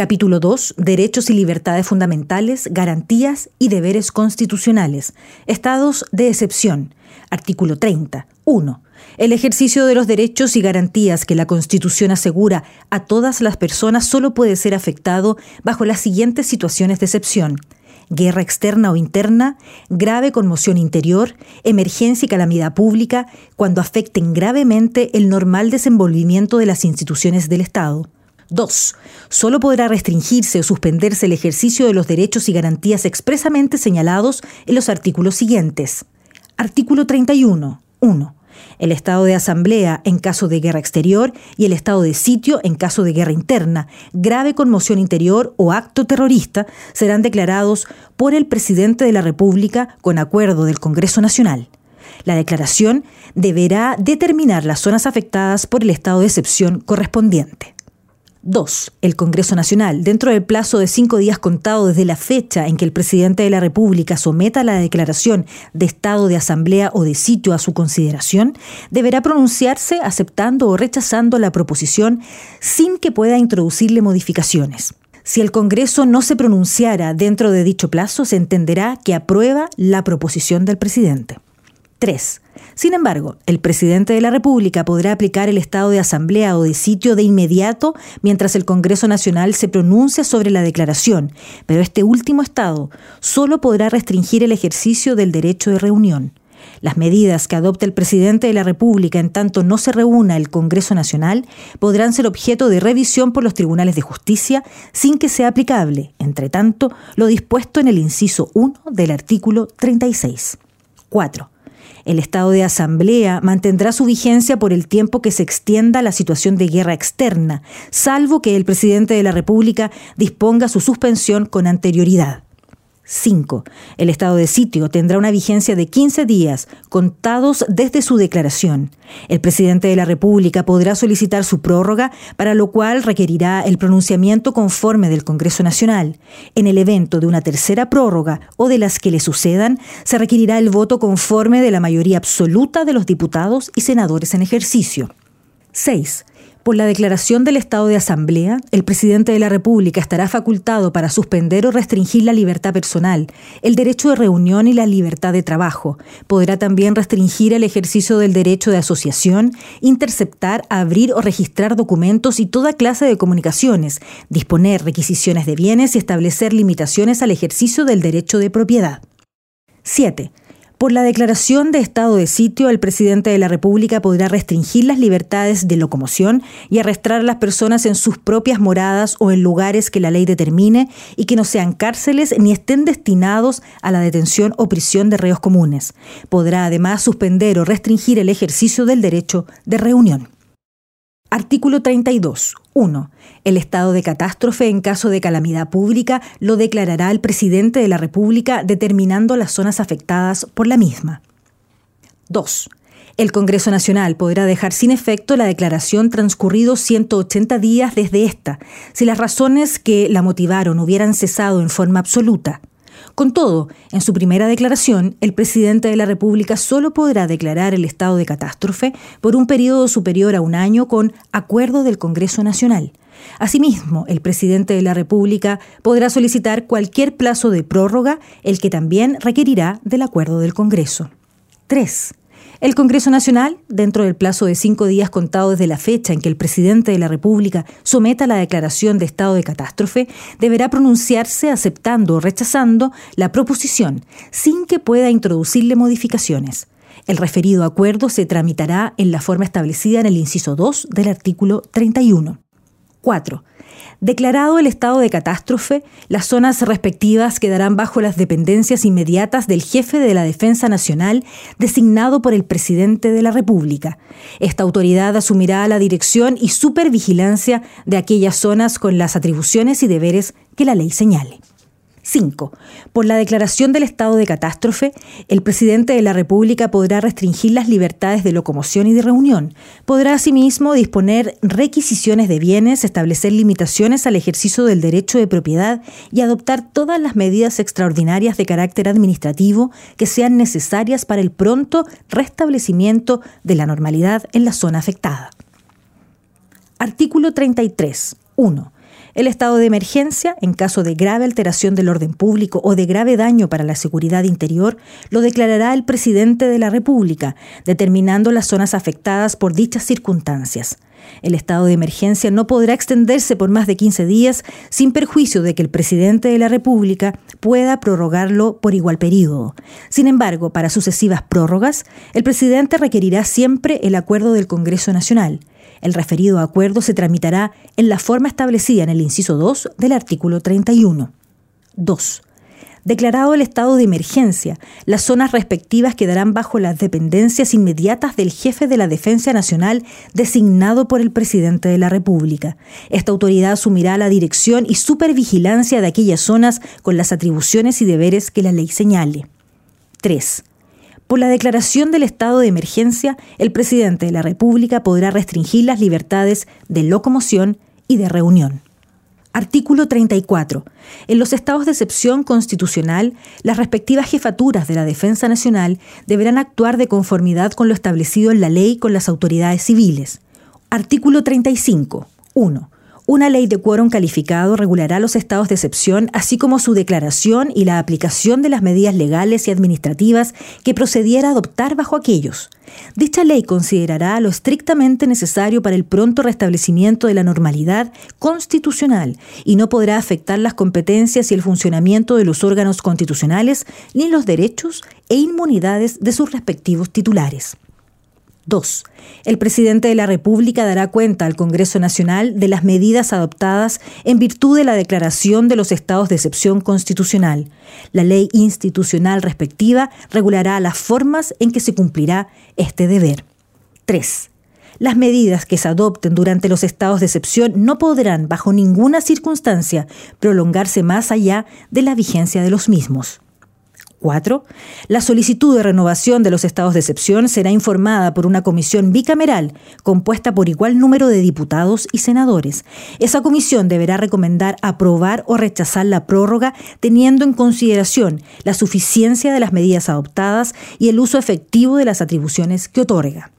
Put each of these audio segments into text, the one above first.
Capítulo 2. Derechos y libertades fundamentales, garantías y deberes constitucionales. Estados de excepción. Artículo 30. 1. El ejercicio de los derechos y garantías que la Constitución asegura a todas las personas solo puede ser afectado bajo las siguientes situaciones de excepción. Guerra externa o interna, grave conmoción interior, emergencia y calamidad pública, cuando afecten gravemente el normal desenvolvimiento de las instituciones del Estado. 2. Solo podrá restringirse o suspenderse el ejercicio de los derechos y garantías expresamente señalados en los artículos siguientes. Artículo 31. 1. El estado de asamblea en caso de guerra exterior y el estado de sitio en caso de guerra interna, grave conmoción interior o acto terrorista serán declarados por el presidente de la República con acuerdo del Congreso Nacional. La declaración deberá determinar las zonas afectadas por el estado de excepción correspondiente. 2. El Congreso Nacional, dentro del plazo de cinco días contado desde la fecha en que el presidente de la República someta la declaración de estado de asamblea o de sitio a su consideración, deberá pronunciarse aceptando o rechazando la proposición sin que pueda introducirle modificaciones. Si el Congreso no se pronunciara dentro de dicho plazo, se entenderá que aprueba la proposición del presidente. 3. Sin embargo, el presidente de la República podrá aplicar el estado de asamblea o de sitio de inmediato mientras el Congreso Nacional se pronuncia sobre la declaración, pero este último estado solo podrá restringir el ejercicio del derecho de reunión. Las medidas que adopte el presidente de la República en tanto no se reúna el Congreso Nacional podrán ser objeto de revisión por los tribunales de justicia sin que sea aplicable, entre tanto, lo dispuesto en el inciso 1 del artículo 36. 4. El estado de asamblea mantendrá su vigencia por el tiempo que se extienda la situación de guerra externa, salvo que el presidente de la República disponga su suspensión con anterioridad. 5. El estado de sitio tendrá una vigencia de 15 días, contados desde su declaración. El presidente de la República podrá solicitar su prórroga, para lo cual requerirá el pronunciamiento conforme del Congreso Nacional. En el evento de una tercera prórroga o de las que le sucedan, se requerirá el voto conforme de la mayoría absoluta de los diputados y senadores en ejercicio. 6. Por la declaración del estado de asamblea, el presidente de la República estará facultado para suspender o restringir la libertad personal, el derecho de reunión y la libertad de trabajo. Podrá también restringir el ejercicio del derecho de asociación, interceptar, abrir o registrar documentos y toda clase de comunicaciones, disponer requisiciones de bienes y establecer limitaciones al ejercicio del derecho de propiedad. 7. Por la declaración de estado de sitio, el presidente de la República podrá restringir las libertades de locomoción y arrestar a las personas en sus propias moradas o en lugares que la ley determine y que no sean cárceles ni estén destinados a la detención o prisión de reos comunes. Podrá además suspender o restringir el ejercicio del derecho de reunión. Artículo 32. 1. El estado de catástrofe en caso de calamidad pública lo declarará el presidente de la República determinando las zonas afectadas por la misma. 2. El Congreso Nacional podrá dejar sin efecto la declaración transcurridos 180 días desde esta, si las razones que la motivaron hubieran cesado en forma absoluta. Con todo, en su primera declaración, el presidente de la República solo podrá declarar el estado de catástrofe por un periodo superior a un año con acuerdo del Congreso Nacional. Asimismo, el presidente de la República podrá solicitar cualquier plazo de prórroga, el que también requerirá del acuerdo del Congreso. 3. El Congreso Nacional, dentro del plazo de cinco días contados desde la fecha en que el presidente de la República someta la declaración de estado de catástrofe, deberá pronunciarse aceptando o rechazando la proposición, sin que pueda introducirle modificaciones. El referido acuerdo se tramitará en la forma establecida en el inciso 2 del artículo 31. 4. Declarado el estado de catástrofe, las zonas respectivas quedarán bajo las dependencias inmediatas del jefe de la Defensa Nacional designado por el presidente de la República. Esta autoridad asumirá la dirección y supervigilancia de aquellas zonas con las atribuciones y deberes que la ley señale. 5. Por la declaración del estado de catástrofe, el presidente de la República podrá restringir las libertades de locomoción y de reunión. Podrá asimismo disponer requisiciones de bienes, establecer limitaciones al ejercicio del derecho de propiedad y adoptar todas las medidas extraordinarias de carácter administrativo que sean necesarias para el pronto restablecimiento de la normalidad en la zona afectada. Artículo 33. 1 el estado de emergencia, en caso de grave alteración del orden público o de grave daño para la seguridad interior, lo declarará el presidente de la República, determinando las zonas afectadas por dichas circunstancias. El estado de emergencia no podrá extenderse por más de 15 días sin perjuicio de que el presidente de la República pueda prorrogarlo por igual periodo. Sin embargo, para sucesivas prórrogas, el presidente requerirá siempre el acuerdo del Congreso Nacional. El referido acuerdo se tramitará en la forma establecida en el inciso 2 del artículo 31. 2. Declarado el estado de emergencia, las zonas respectivas quedarán bajo las dependencias inmediatas del jefe de la Defensa Nacional designado por el presidente de la República. Esta autoridad asumirá la dirección y supervigilancia de aquellas zonas con las atribuciones y deberes que la ley señale. 3. Por la declaración del estado de emergencia, el presidente de la República podrá restringir las libertades de locomoción y de reunión. Artículo 34. En los estados de excepción constitucional, las respectivas jefaturas de la Defensa Nacional deberán actuar de conformidad con lo establecido en la ley con las autoridades civiles. Artículo 35. 1. Una ley de quórum calificado regulará los estados de excepción, así como su declaración y la aplicación de las medidas legales y administrativas que procediera a adoptar bajo aquellos. Dicha ley considerará lo estrictamente necesario para el pronto restablecimiento de la normalidad constitucional y no podrá afectar las competencias y el funcionamiento de los órganos constitucionales ni los derechos e inmunidades de sus respectivos titulares. 2. El presidente de la República dará cuenta al Congreso Nacional de las medidas adoptadas en virtud de la declaración de los estados de excepción constitucional. La ley institucional respectiva regulará las formas en que se cumplirá este deber. 3. Las medidas que se adopten durante los estados de excepción no podrán, bajo ninguna circunstancia, prolongarse más allá de la vigencia de los mismos. 4. La solicitud de renovación de los estados de excepción será informada por una comisión bicameral compuesta por igual número de diputados y senadores. Esa comisión deberá recomendar aprobar o rechazar la prórroga teniendo en consideración la suficiencia de las medidas adoptadas y el uso efectivo de las atribuciones que otorga.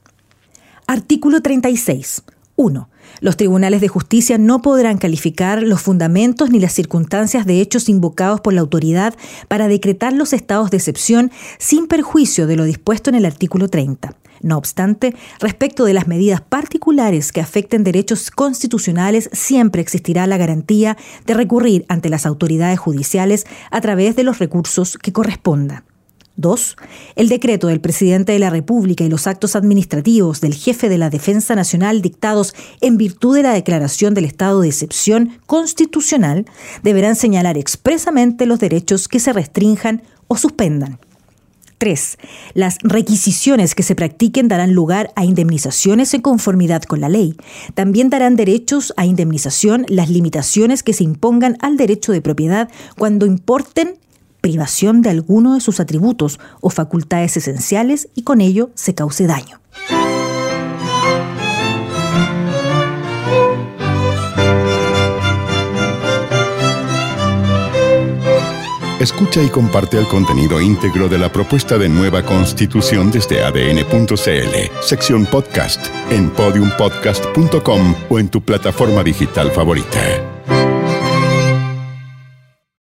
Artículo 36. 1. Los tribunales de justicia no podrán calificar los fundamentos ni las circunstancias de hechos invocados por la autoridad para decretar los estados de excepción sin perjuicio de lo dispuesto en el artículo 30. No obstante, respecto de las medidas particulares que afecten derechos constitucionales, siempre existirá la garantía de recurrir ante las autoridades judiciales a través de los recursos que corresponda. 2. El decreto del presidente de la República y los actos administrativos del jefe de la Defensa Nacional dictados en virtud de la declaración del estado de excepción constitucional deberán señalar expresamente los derechos que se restrinjan o suspendan. 3. Las requisiciones que se practiquen darán lugar a indemnizaciones en conformidad con la ley. También darán derechos a indemnización las limitaciones que se impongan al derecho de propiedad cuando importen privación de alguno de sus atributos o facultades esenciales y con ello se cause daño. Escucha y comparte el contenido íntegro de la propuesta de nueva constitución desde adn.cl, sección podcast, en podiumpodcast.com o en tu plataforma digital favorita.